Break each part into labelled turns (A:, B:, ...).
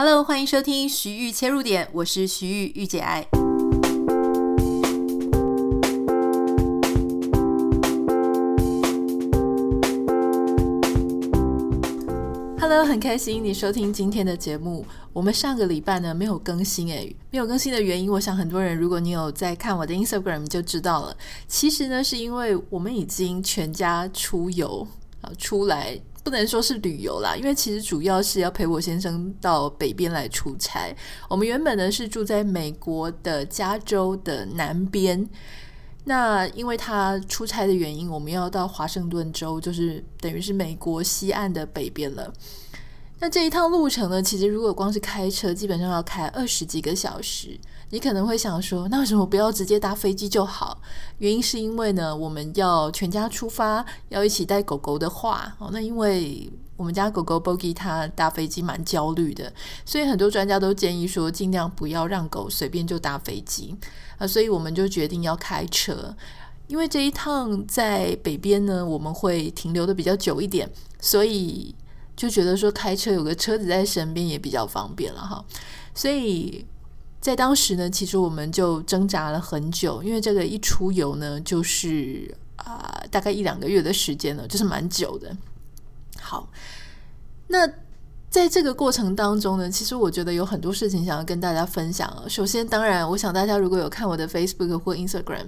A: Hello，欢迎收听徐玉切入点，我是徐玉玉姐爱。Hello，很开心你收听今天的节目。我们上个礼拜呢没有更新诶，没有更新的原因，我想很多人如果你有在看我的 Instagram 就知道了。其实呢是因为我们已经全家出游啊出来。不能说是旅游啦，因为其实主要是要陪我先生到北边来出差。我们原本呢是住在美国的加州的南边，那因为他出差的原因，我们要到华盛顿州，就是等于是美国西岸的北边了。那这一趟路程呢，其实如果光是开车，基本上要开二十几个小时。你可能会想说，那为什么不要直接搭飞机就好？原因是因为呢，我们要全家出发，要一起带狗狗的话，哦，那因为我们家狗狗 Bogi 它搭飞机蛮焦虑的，所以很多专家都建议说，尽量不要让狗随便就搭飞机啊，所以我们就决定要开车，因为这一趟在北边呢，我们会停留的比较久一点，所以就觉得说开车有个车子在身边也比较方便了哈，所以。在当时呢，其实我们就挣扎了很久，因为这个一出游呢，就是啊、大概一两个月的时间了，就是蛮久的。好，那在这个过程当中呢，其实我觉得有很多事情想要跟大家分享。首先，当然，我想大家如果有看我的 Facebook 或 Instagram，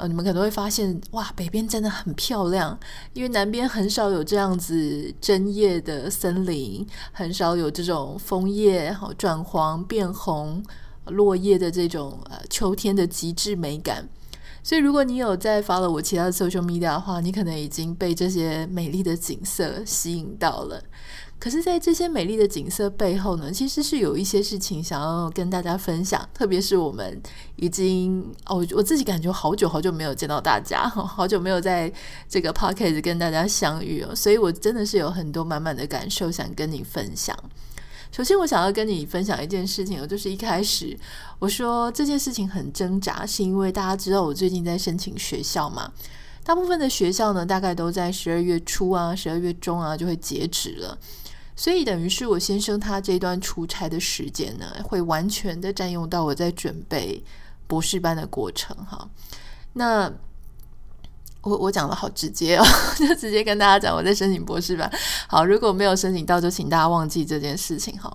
A: 呃，你们可能会发现，哇，北边真的很漂亮，因为南边很少有这样子针叶的森林，很少有这种枫叶好转黄变红。落叶的这种呃秋天的极致美感，所以如果你有在发了我其他的 social media 的话，你可能已经被这些美丽的景色吸引到了。可是，在这些美丽的景色背后呢，其实是有一些事情想要跟大家分享。特别是我们已经哦，我自己感觉好久好久没有见到大家，好久没有在这个 podcast 跟大家相遇哦，所以我真的是有很多满满的感受想跟你分享。首先，我想要跟你分享一件事情，就是一开始我说这件事情很挣扎，是因为大家知道我最近在申请学校嘛。大部分的学校呢，大概都在十二月初啊、十二月中啊就会截止了，所以等于是我先生他这段出差的时间呢，会完全的占用到我在准备博士班的过程哈。那我我讲的好直接哦，就直接跟大家讲我在申请博士班。好，如果没有申请到，就请大家忘记这件事情哈。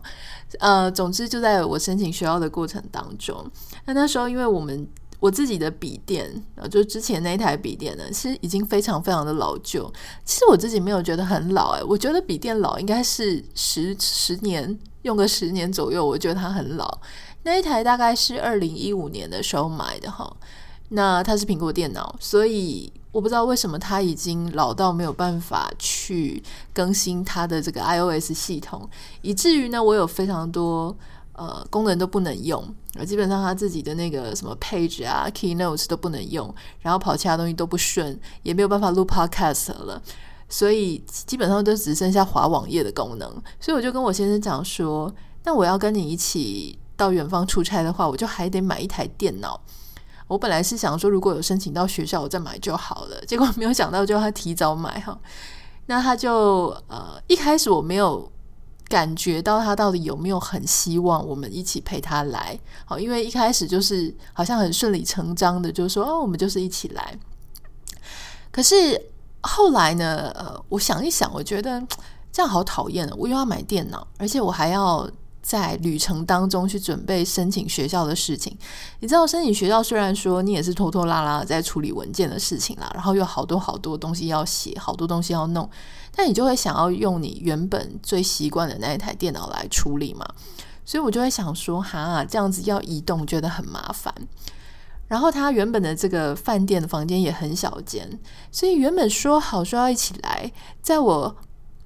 A: 呃，总之就在我申请学校的过程当中，那那时候因为我们我自己的笔电，呃就之前那一台笔电呢，其实已经非常非常的老旧。其实我自己没有觉得很老哎，我觉得笔电老应该是十十年，用个十年左右，我觉得它很老。那一台大概是二零一五年的时候买的哈，那它是苹果电脑，所以。我不知道为什么它已经老到没有办法去更新它的这个 iOS 系统，以至于呢，我有非常多呃功能都不能用，基本上他自己的那个什么 Page 啊、Keynotes 都不能用，然后跑其他东西都不顺，也没有办法录 Podcast 了，所以基本上都只剩下滑网页的功能。所以我就跟我先生讲说，那我要跟你一起到远方出差的话，我就还得买一台电脑。我本来是想说，如果有申请到学校，我再买就好了。结果没有想到，就他提早买哈。那他就呃，一开始我没有感觉到他到底有没有很希望我们一起陪他来。好，因为一开始就是好像很顺理成章的，就说哦，我们就是一起来。可是后来呢，呃，我想一想，我觉得这样好讨厌了。我又要买电脑，而且我还要。在旅程当中去准备申请学校的事情，你知道申请学校虽然说你也是拖拖拉拉在处理文件的事情啦，然后有好多好多东西要写，好多东西要弄，但你就会想要用你原本最习惯的那一台电脑来处理嘛，所以我就会想说，哈，这样子要移动觉得很麻烦。然后他原本的这个饭店的房间也很小间，所以原本说好说要一起来，在我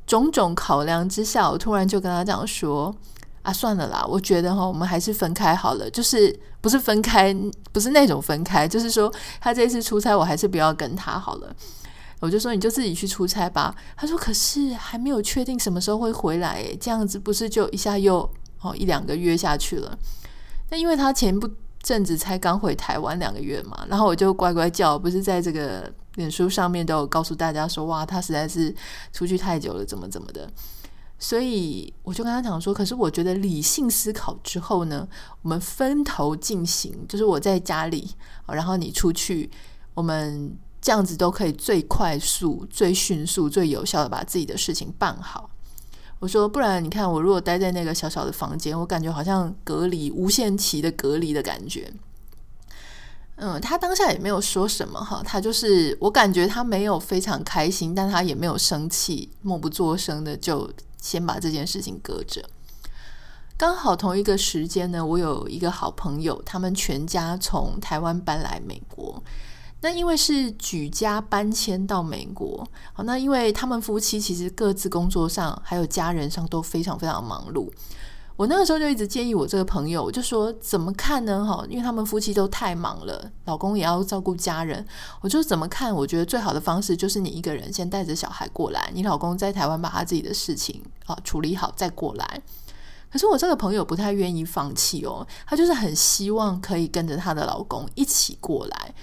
A: 种种考量之下，我突然就跟他讲说。啊，算了啦，我觉得哈，我们还是分开好了。就是不是分开，不是那种分开，就是说他这次出差，我还是不要跟他好了。我就说你就自己去出差吧。他说可是还没有确定什么时候会回来，诶，这样子不是就一下又哦一两个月下去了？那因为他前不阵子才刚回台湾两个月嘛，然后我就乖乖叫，不是在这个脸书上面都有告诉大家说，哇，他实在是出去太久了，怎么怎么的。所以我就跟他讲说，可是我觉得理性思考之后呢，我们分头进行，就是我在家里，然后你出去，我们这样子都可以最快速、最迅速、最有效的把自己的事情办好。我说，不然你看我如果待在那个小小的房间，我感觉好像隔离、无限期的隔离的感觉。嗯，他当下也没有说什么哈，他就是我感觉他没有非常开心，但他也没有生气，默不作声的就先把这件事情搁着。刚好同一个时间呢，我有一个好朋友，他们全家从台湾搬来美国，那因为是举家搬迁到美国，好，那因为他们夫妻其实各自工作上还有家人上都非常非常忙碌。我那个时候就一直建议我这个朋友，我就说怎么看呢？哈，因为他们夫妻都太忙了，老公也要照顾家人。我就怎么看？我觉得最好的方式就是你一个人先带着小孩过来，你老公在台湾把他自己的事情啊处理好再过来。可是我这个朋友不太愿意放弃哦，他就是很希望可以跟着她的老公一起过来。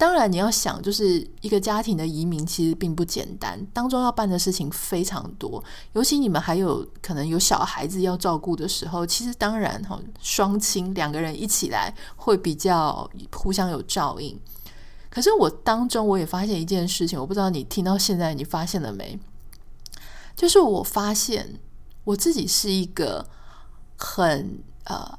A: 当然，你要想，就是一个家庭的移民其实并不简单，当中要办的事情非常多，尤其你们还有可能有小孩子要照顾的时候，其实当然哈，双亲两个人一起来会比较互相有照应。可是我当中我也发现一件事情，我不知道你听到现在你发现了没？就是我发现我自己是一个很呃。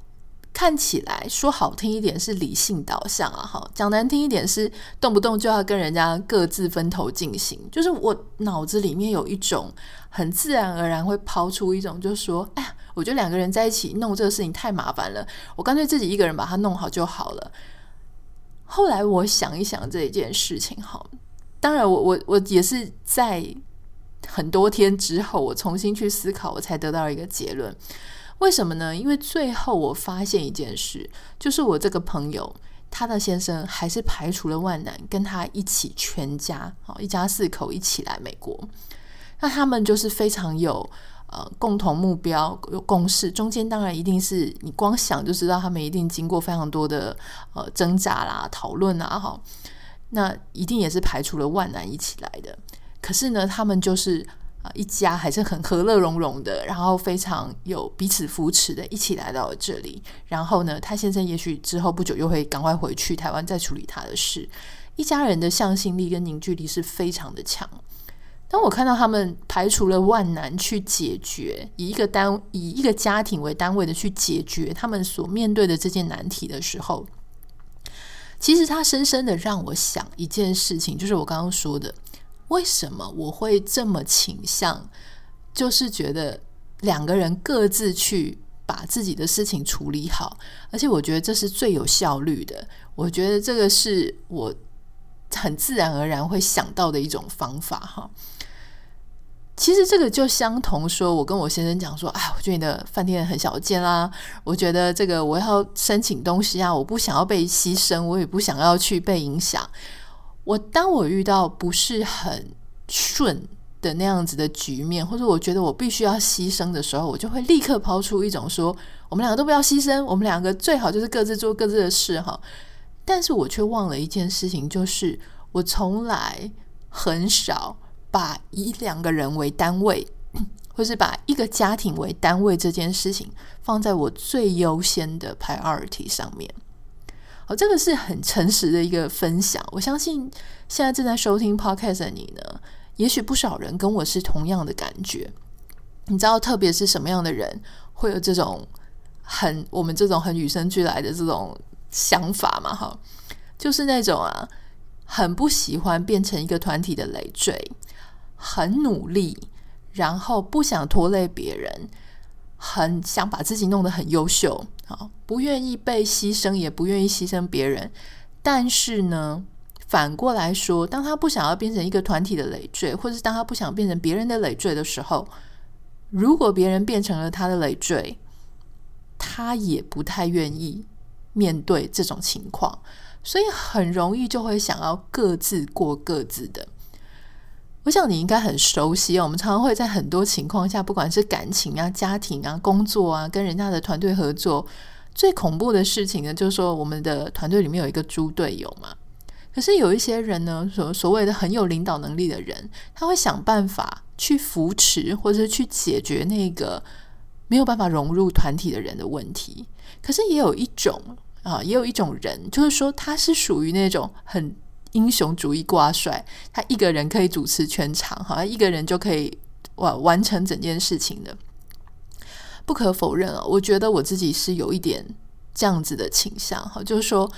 A: 看起来说好听一点是理性导向啊，哈，讲难听一点是动不动就要跟人家各自分头进行。就是我脑子里面有一种很自然而然会抛出一种，就是说，哎呀，我觉得两个人在一起弄这个事情太麻烦了，我干脆自己一个人把它弄好就好了。后来我想一想这一件事情，哈，当然我我我也是在很多天之后，我重新去思考，我才得到一个结论。为什么呢？因为最后我发现一件事，就是我这个朋友，他的先生还是排除了万难，跟他一起全家，一家四口一起来美国。那他们就是非常有呃共同目标，有共识。中间当然一定是你光想就知道，他们一定经过非常多的呃挣扎啦、讨论啊，哈。那一定也是排除了万难一起来的。可是呢，他们就是。啊，一家还是很和乐融融的，然后非常有彼此扶持的，一起来到了这里。然后呢，他先生也许之后不久又会赶快回去台湾再处理他的事。一家人的向心力跟凝聚力是非常的强。当我看到他们排除了万难去解决，以一个单以一个家庭为单位的去解决他们所面对的这件难题的时候，其实他深深的让我想一件事情，就是我刚刚说的。为什么我会这么倾向？就是觉得两个人各自去把自己的事情处理好，而且我觉得这是最有效率的。我觉得这个是我很自然而然会想到的一种方法哈。其实这个就相同说，我跟我先生讲说：“哎，我觉得你的饭店很小间啦，我觉得这个我要申请东西啊，我不想要被牺牲，我也不想要去被影响。”我当我遇到不是很顺的那样子的局面，或者我觉得我必须要牺牲的时候，我就会立刻抛出一种说：我们两个都不要牺牲，我们两个最好就是各自做各自的事哈。但是我却忘了一件事情，就是我从来很少把以两个人为单位，或是把一个家庭为单位这件事情放在我最优先的 priority 上面。哦，这个是很诚实的一个分享。我相信现在正在收听 Podcast 的你呢，也许不少人跟我是同样的感觉。你知道，特别是什么样的人会有这种很我们这种很与生俱来的这种想法嘛？哈，就是那种啊，很不喜欢变成一个团体的累赘，很努力，然后不想拖累别人。很想把自己弄得很优秀，不愿意被牺牲，也不愿意牺牲别人。但是呢，反过来说，当他不想要变成一个团体的累赘，或者是当他不想变成别人的累赘的时候，如果别人变成了他的累赘，他也不太愿意面对这种情况，所以很容易就会想要各自过各自的。我想你应该很熟悉哦，我们常常会在很多情况下，不管是感情啊、家庭啊、工作啊，跟人家的团队合作，最恐怖的事情呢，就是说我们的团队里面有一个猪队友嘛。可是有一些人呢，所所谓的很有领导能力的人，他会想办法去扶持或者去解决那个没有办法融入团体的人的问题。可是也有一种啊，也有一种人，就是说他是属于那种很英雄主义挂帅，他一个人可以主持全场，好一个人就可以完完成整件事情的。不可否认啊，我觉得我自己是有一点这样子的倾向哈，就是说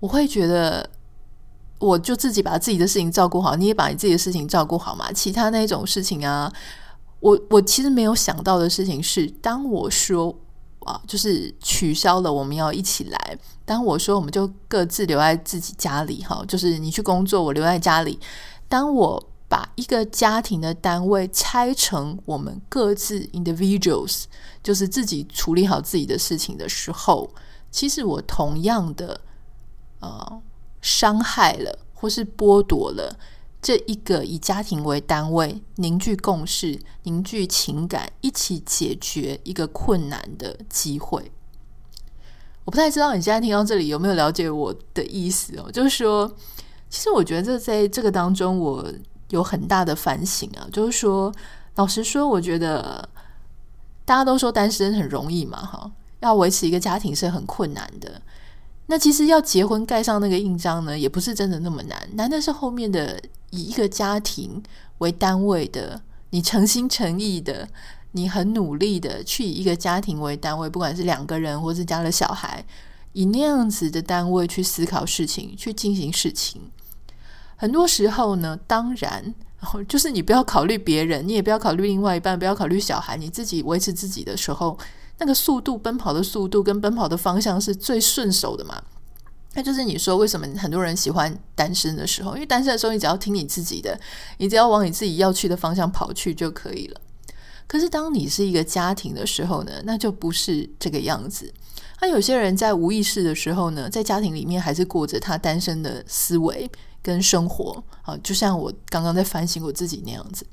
A: 我会觉得，我就自己把自己的事情照顾好，你也把你自己的事情照顾好嘛。其他那种事情啊，我我其实没有想到的事情是，当我说啊，就是取消了我们要一起来，当我说我们就各自留在自己家里哈，就是你去工作，我留在家里，当我。把一个家庭的单位拆成我们各自 individuals，就是自己处理好自己的事情的时候，其实我同样的呃伤害了或是剥夺了这一个以家庭为单位凝聚共识、凝聚情感、一起解决一个困难的机会。我不太知道你现在听到这里有没有了解我的意思哦？就是说，其实我觉得这在这个当中我。有很大的反省啊，就是说，老实说，我觉得大家都说单身很容易嘛，哈，要维持一个家庭是很困难的。那其实要结婚盖上那个印章呢，也不是真的那么难，难的是后面的以一个家庭为单位的，你诚心诚意的，你很努力的去以一个家庭为单位，不管是两个人或是加了小孩，以那样子的单位去思考事情，去进行事情。很多时候呢，当然，就是你不要考虑别人，你也不要考虑另外一半，不要考虑小孩，你自己维持自己的时候，那个速度，奔跑的速度跟奔跑的方向是最顺手的嘛。那就是你说为什么很多人喜欢单身的时候，因为单身的时候你只要听你自己的，你只要往你自己要去的方向跑去就可以了。可是当你是一个家庭的时候呢，那就不是这个样子。那有些人在无意识的时候呢，在家庭里面还是过着他单身的思维。跟生活啊，就像我刚刚在反省我自己那样子。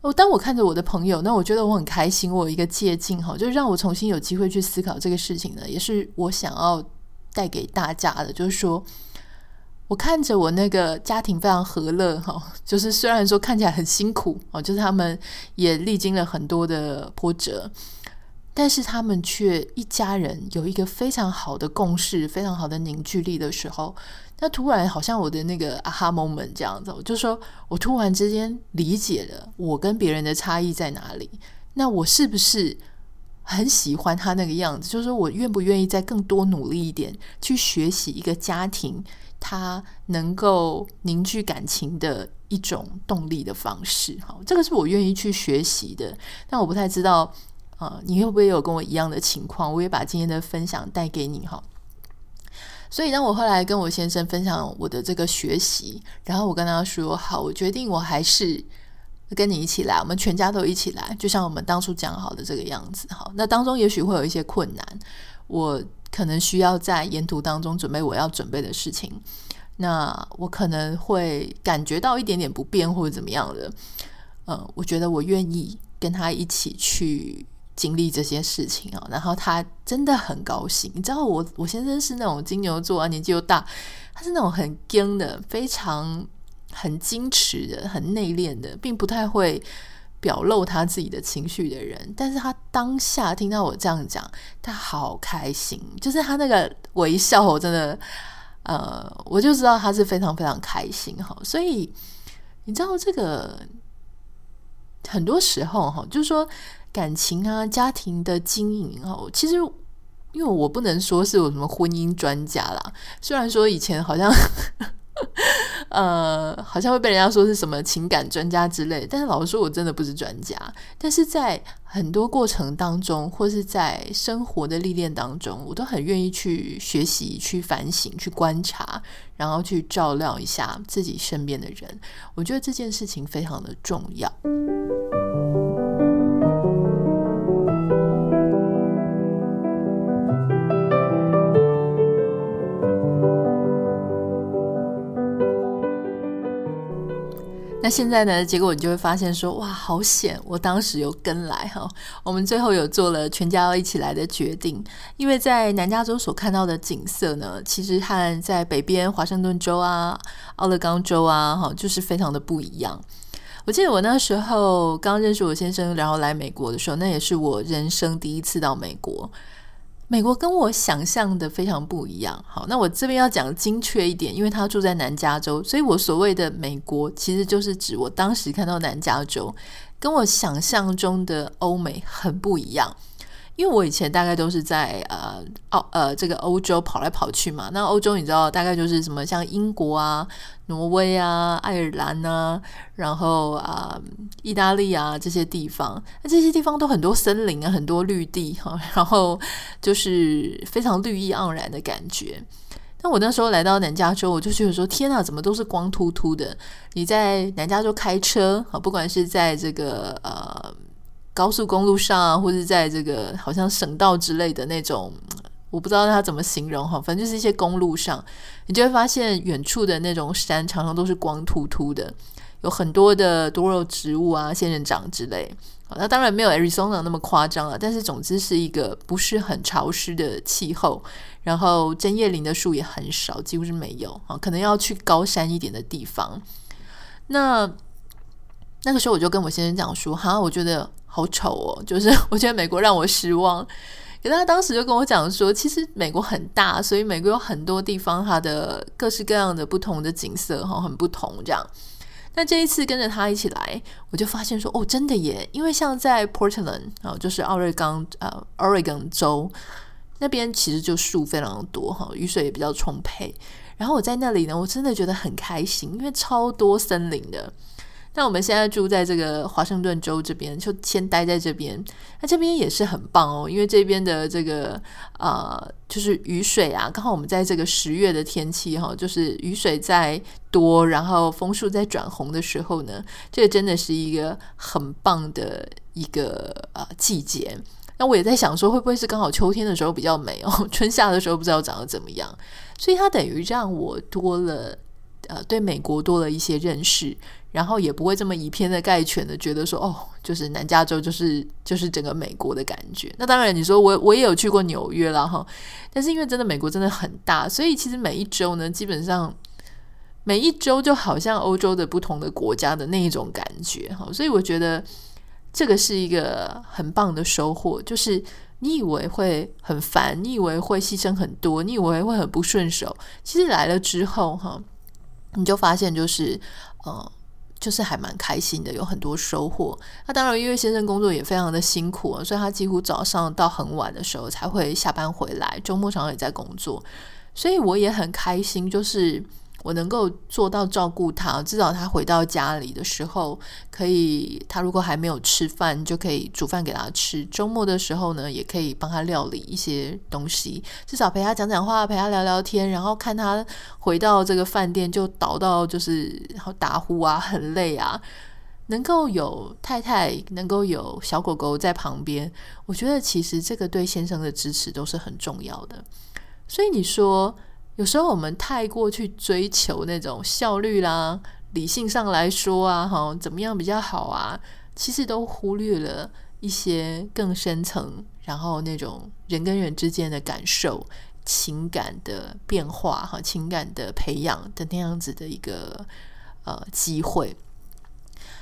A: 哦，当我看着我的朋友，那我觉得我很开心，我有一个借镜哈，就让我重新有机会去思考这个事情呢，也是我想要带给大家的。就是说，我看着我那个家庭非常和乐哈，就是虽然说看起来很辛苦哦，就是他们也历经了很多的波折。但是他们却一家人有一个非常好的共识，非常好的凝聚力的时候，那突然好像我的那个 aha moment 这样子，我就说我突然之间理解了我跟别人的差异在哪里。那我是不是很喜欢他那个样子？就是说我愿不愿意再更多努力一点，去学习一个家庭他能够凝聚感情的一种动力的方式？好，这个是我愿意去学习的，但我不太知道。啊，你会不会有跟我一样的情况？我也把今天的分享带给你哈。所以当我后来跟我先生分享我的这个学习，然后我跟他说：“好，我决定我还是跟你一起来，我们全家都一起来，就像我们当初讲好的这个样子。”好，那当中也许会有一些困难，我可能需要在沿途当中准备我要准备的事情。那我可能会感觉到一点点不便或者怎么样的。嗯，我觉得我愿意跟他一起去。经历这些事情啊，然后他真的很高兴。你知道我，我先生是那种金牛座啊，年纪又大，他是那种很僵的，非常很矜持的，很内敛的，并不太会表露他自己的情绪的人。但是他当下听到我这样讲，他好开心，就是他那个微笑，我真的，呃，我就知道他是非常非常开心哈。所以你知道这个很多时候哈，就是说。感情啊，家庭的经营哦，其实因为我不能说是有什么婚姻专家啦。虽然说以前好像，呃，好像会被人家说是什么情感专家之类，但是老实说，我真的不是专家。但是在很多过程当中，或是在生活的历练当中，我都很愿意去学习、去反省、去观察，然后去照料一下自己身边的人。我觉得这件事情非常的重要。那现在呢？结果你就会发现说，哇，好险！我当时有跟来哈，我们最后有做了全家要一起来的决定。因为在南加州所看到的景色呢，其实和在北边华盛顿州啊、奥勒冈州啊，哈，就是非常的不一样。我记得我那时候刚认识我先生，然后来美国的时候，那也是我人生第一次到美国。美国跟我想象的非常不一样。好，那我这边要讲精确一点，因为他住在南加州，所以我所谓的美国其实就是指我当时看到南加州，跟我想象中的欧美很不一样。因为我以前大概都是在呃澳呃这个欧洲跑来跑去嘛，那欧洲你知道大概就是什么像英国啊、挪威啊、爱尔兰啊，然后啊、意大利啊这些地方，那这些地方都很多森林啊，很多绿地哈，然后就是非常绿意盎然的感觉。但我那时候来到南加州，我就觉得说天哪，怎么都是光秃秃的？你在南加州开车啊，不管是在这个呃。高速公路上啊，或者在这个好像省道之类的那种，我不知道它怎么形容哈，反正就是一些公路上，你就会发现远处的那种山常常都是光秃秃的，有很多的多肉植物啊、仙人掌之类。那当然没有 Arizona 那么夸张了，但是总之是一个不是很潮湿的气候，然后针叶林的树也很少，几乎是没有啊，可能要去高山一点的地方。那那个时候我就跟我先生讲说，哈，我觉得。好丑哦！就是 我觉得美国让我失望。可他当时就跟我讲说，其实美国很大，所以美国有很多地方它的各式各样的不同的景色哈，很不同这样。那这一次跟着他一起来，我就发现说，哦，真的耶！因为像在 Portland 啊，就是奥瑞冈呃 Oregon 州那边，其实就树非常多哈，雨水也比较充沛。然后我在那里呢，我真的觉得很开心，因为超多森林的。那我们现在住在这个华盛顿州这边，就先待在这边。那这边也是很棒哦，因为这边的这个呃，就是雨水啊，刚好我们在这个十月的天气哈，就是雨水在多，然后枫树在转红的时候呢，这个真的是一个很棒的一个呃季节。那我也在想说，会不会是刚好秋天的时候比较美哦，春夏的时候不知道长得怎么样。所以它等于让我多了呃，对美国多了一些认识。然后也不会这么以偏的概全的觉得说哦，就是南加州就是就是整个美国的感觉。那当然你说我我也有去过纽约啦哈，但是因为真的美国真的很大，所以其实每一周呢，基本上每一周就好像欧洲的不同的国家的那一种感觉哈。所以我觉得这个是一个很棒的收获，就是你以为会很烦，你以为会牺牲很多，你以为会很不顺手，其实来了之后哈，你就发现就是呃。就是还蛮开心的，有很多收获。那当然，因为先生工作也非常的辛苦，所以他几乎早上到很晚的时候才会下班回来，周末常常也在工作，所以我也很开心，就是。我能够做到照顾他，至少他回到家里的时候，可以他如果还没有吃饭，就可以煮饭给他吃。周末的时候呢，也可以帮他料理一些东西，至少陪他讲讲话，陪他聊聊天。然后看他回到这个饭店就倒到就是然后打呼啊，很累啊。能够有太太，能够有小狗狗在旁边，我觉得其实这个对先生的支持都是很重要的。所以你说。有时候我们太过去追求那种效率啦，理性上来说啊，哈，怎么样比较好啊？其实都忽略了一些更深层，然后那种人跟人之间的感受、情感的变化，哈，情感的培养的那样子的一个呃机会。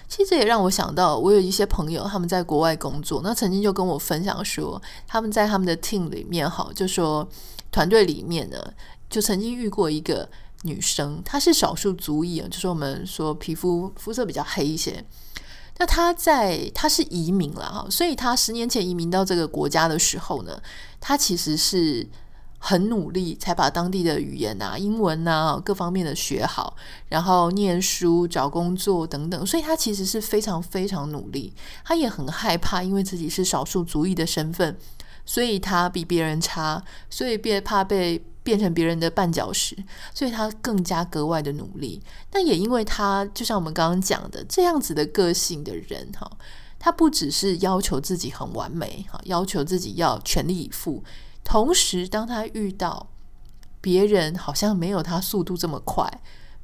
A: 其实这也让我想到，我有一些朋友他们在国外工作，那曾经就跟我分享说，他们在他们的 team 里面，哈，就说团队里面呢。就曾经遇过一个女生，她是少数族裔啊，就是我们说皮肤肤色比较黑一些。那她在她是移民了哈，所以她十年前移民到这个国家的时候呢，她其实是很努力才把当地的语言啊、英文啊各方面的学好，然后念书、找工作等等，所以她其实是非常非常努力。她也很害怕，因为自己是少数族裔的身份，所以她比别人差，所以别怕被。变成别人的绊脚石，所以他更加格外的努力。但也因为他，就像我们刚刚讲的，这样子的个性的人，哈，他不只是要求自己很完美，哈，要求自己要全力以赴。同时，当他遇到别人好像没有他速度这么快，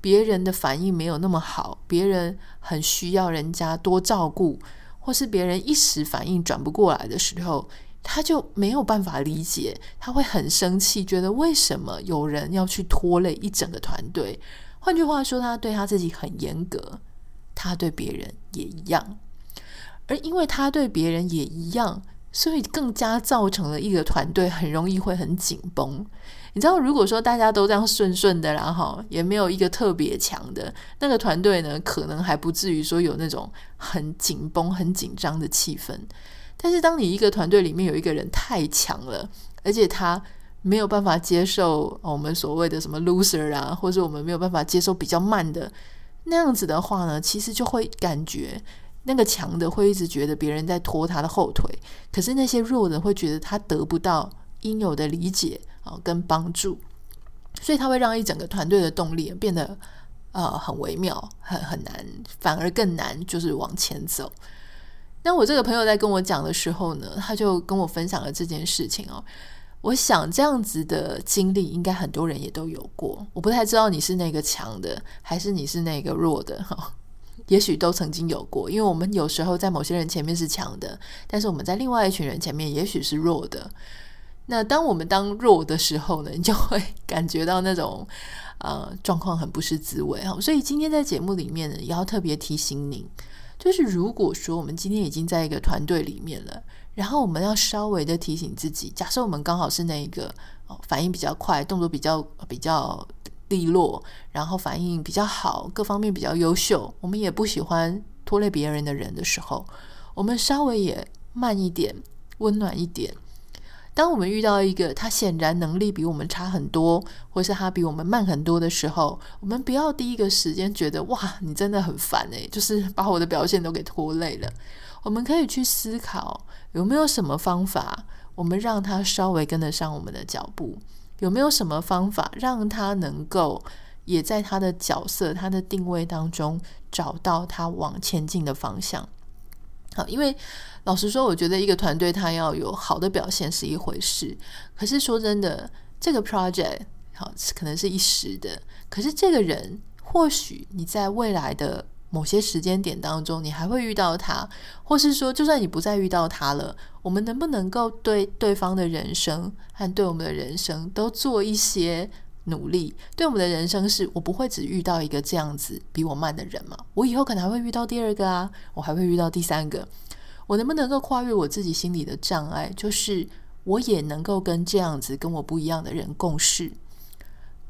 A: 别人的反应没有那么好，别人很需要人家多照顾，或是别人一时反应转不过来的时候。他就没有办法理解，他会很生气，觉得为什么有人要去拖累一整个团队？换句话说，他对他自己很严格，他对别人也一样。而因为他对别人也一样，所以更加造成了一个团队很容易会很紧绷。你知道，如果说大家都这样顺顺的，然后也没有一个特别强的那个团队呢，可能还不至于说有那种很紧绷、很紧张的气氛。但是，当你一个团队里面有一个人太强了，而且他没有办法接受我们所谓的什么 loser 啊，或者我们没有办法接受比较慢的那样子的话呢，其实就会感觉那个强的会一直觉得别人在拖他的后腿，可是那些弱的会觉得他得不到应有的理解。啊，跟帮助，所以他会让一整个团队的动力变得呃很微妙，很很难，反而更难，就是往前走。那我这个朋友在跟我讲的时候呢，他就跟我分享了这件事情哦。我想这样子的经历，应该很多人也都有过。我不太知道你是那个强的，还是你是那个弱的哈。也许都曾经有过，因为我们有时候在某些人前面是强的，但是我们在另外一群人前面，也许是弱的。那当我们当弱的时候呢，你就会 感觉到那种呃状况很不是滋味哈。所以今天在节目里面呢，也要特别提醒您，就是如果说我们今天已经在一个团队里面了，然后我们要稍微的提醒自己，假设我们刚好是那一个反应比较快、动作比较比较利落，然后反应比较好、各方面比较优秀，我们也不喜欢拖累别人的人的时候，我们稍微也慢一点、温暖一点。当我们遇到一个他显然能力比我们差很多，或是他比我们慢很多的时候，我们不要第一个时间觉得哇，你真的很烦诶，就是把我的表现都给拖累了。我们可以去思考有没有什么方法，我们让他稍微跟得上我们的脚步，有没有什么方法让他能够也在他的角色、他的定位当中找到他往前进的方向。好，因为老实说，我觉得一个团队他要有好的表现是一回事，可是说真的，这个 project 好可能是一时的，可是这个人或许你在未来的某些时间点当中，你还会遇到他，或是说，就算你不再遇到他了，我们能不能够对对方的人生和对我们的人生都做一些努力？对我们的人生是，我不会只遇到一个这样子比我慢的人嘛？我以后可能还会遇到第二个啊，我还会遇到第三个。我能不能够跨越我自己心里的障碍？就是我也能够跟这样子跟我不一样的人共事。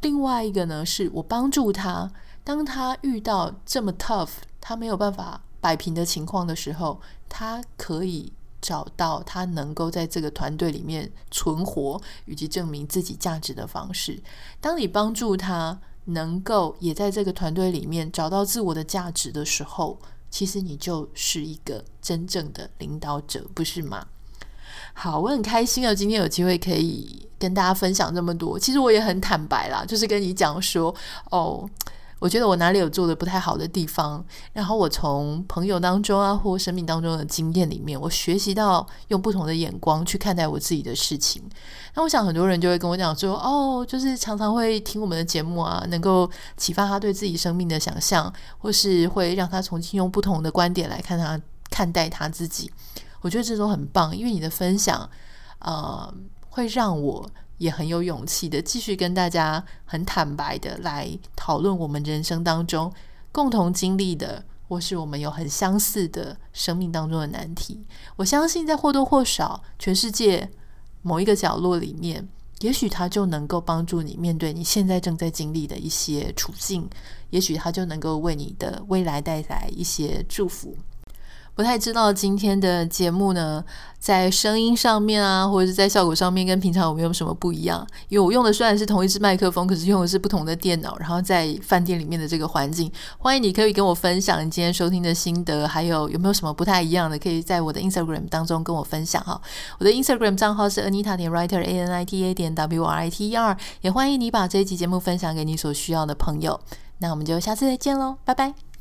A: 另外一个呢，是我帮助他，当他遇到这么 tough，他没有办法摆平的情况的时候，他可以找到他能够在这个团队里面存活以及证明自己价值的方式。当你帮助他能够也在这个团队里面找到自我的价值的时候，其实你就是一个真正的领导者，不是吗？好，我很开心啊，今天有机会可以跟大家分享这么多。其实我也很坦白啦，就是跟你讲说，哦。我觉得我哪里有做的不太好的地方，然后我从朋友当中啊，或生命当中的经验里面，我学习到用不同的眼光去看待我自己的事情。那我想很多人就会跟我讲说，哦，就是常常会听我们的节目啊，能够启发他对自己生命的想象，或是会让他重新用不同的观点来看他看待他自己。我觉得这种很棒，因为你的分享，呃，会让我。也很有勇气的，继续跟大家很坦白的来讨论我们人生当中共同经历的，或是我们有很相似的生命当中的难题。我相信，在或多或少全世界某一个角落里面，也许它就能够帮助你面对你现在正在经历的一些处境，也许它就能够为你的未来带来一些祝福。不太知道今天的节目呢，在声音上面啊，或者是在效果上面，跟平常有没有什么不一样？因为我用的虽然是同一支麦克风，可是用的是不同的电脑，然后在饭店里面的这个环境。欢迎你可以跟我分享你今天收听的心得，还有有没有什么不太一样的，可以在我的 Instagram 当中跟我分享哈。我的 Instagram 账号是 Anita 点 Writer A N I T A 点 W R I T E R，也欢迎你把这一集节目分享给你所需要的朋友。那我们就下次再见喽，拜拜。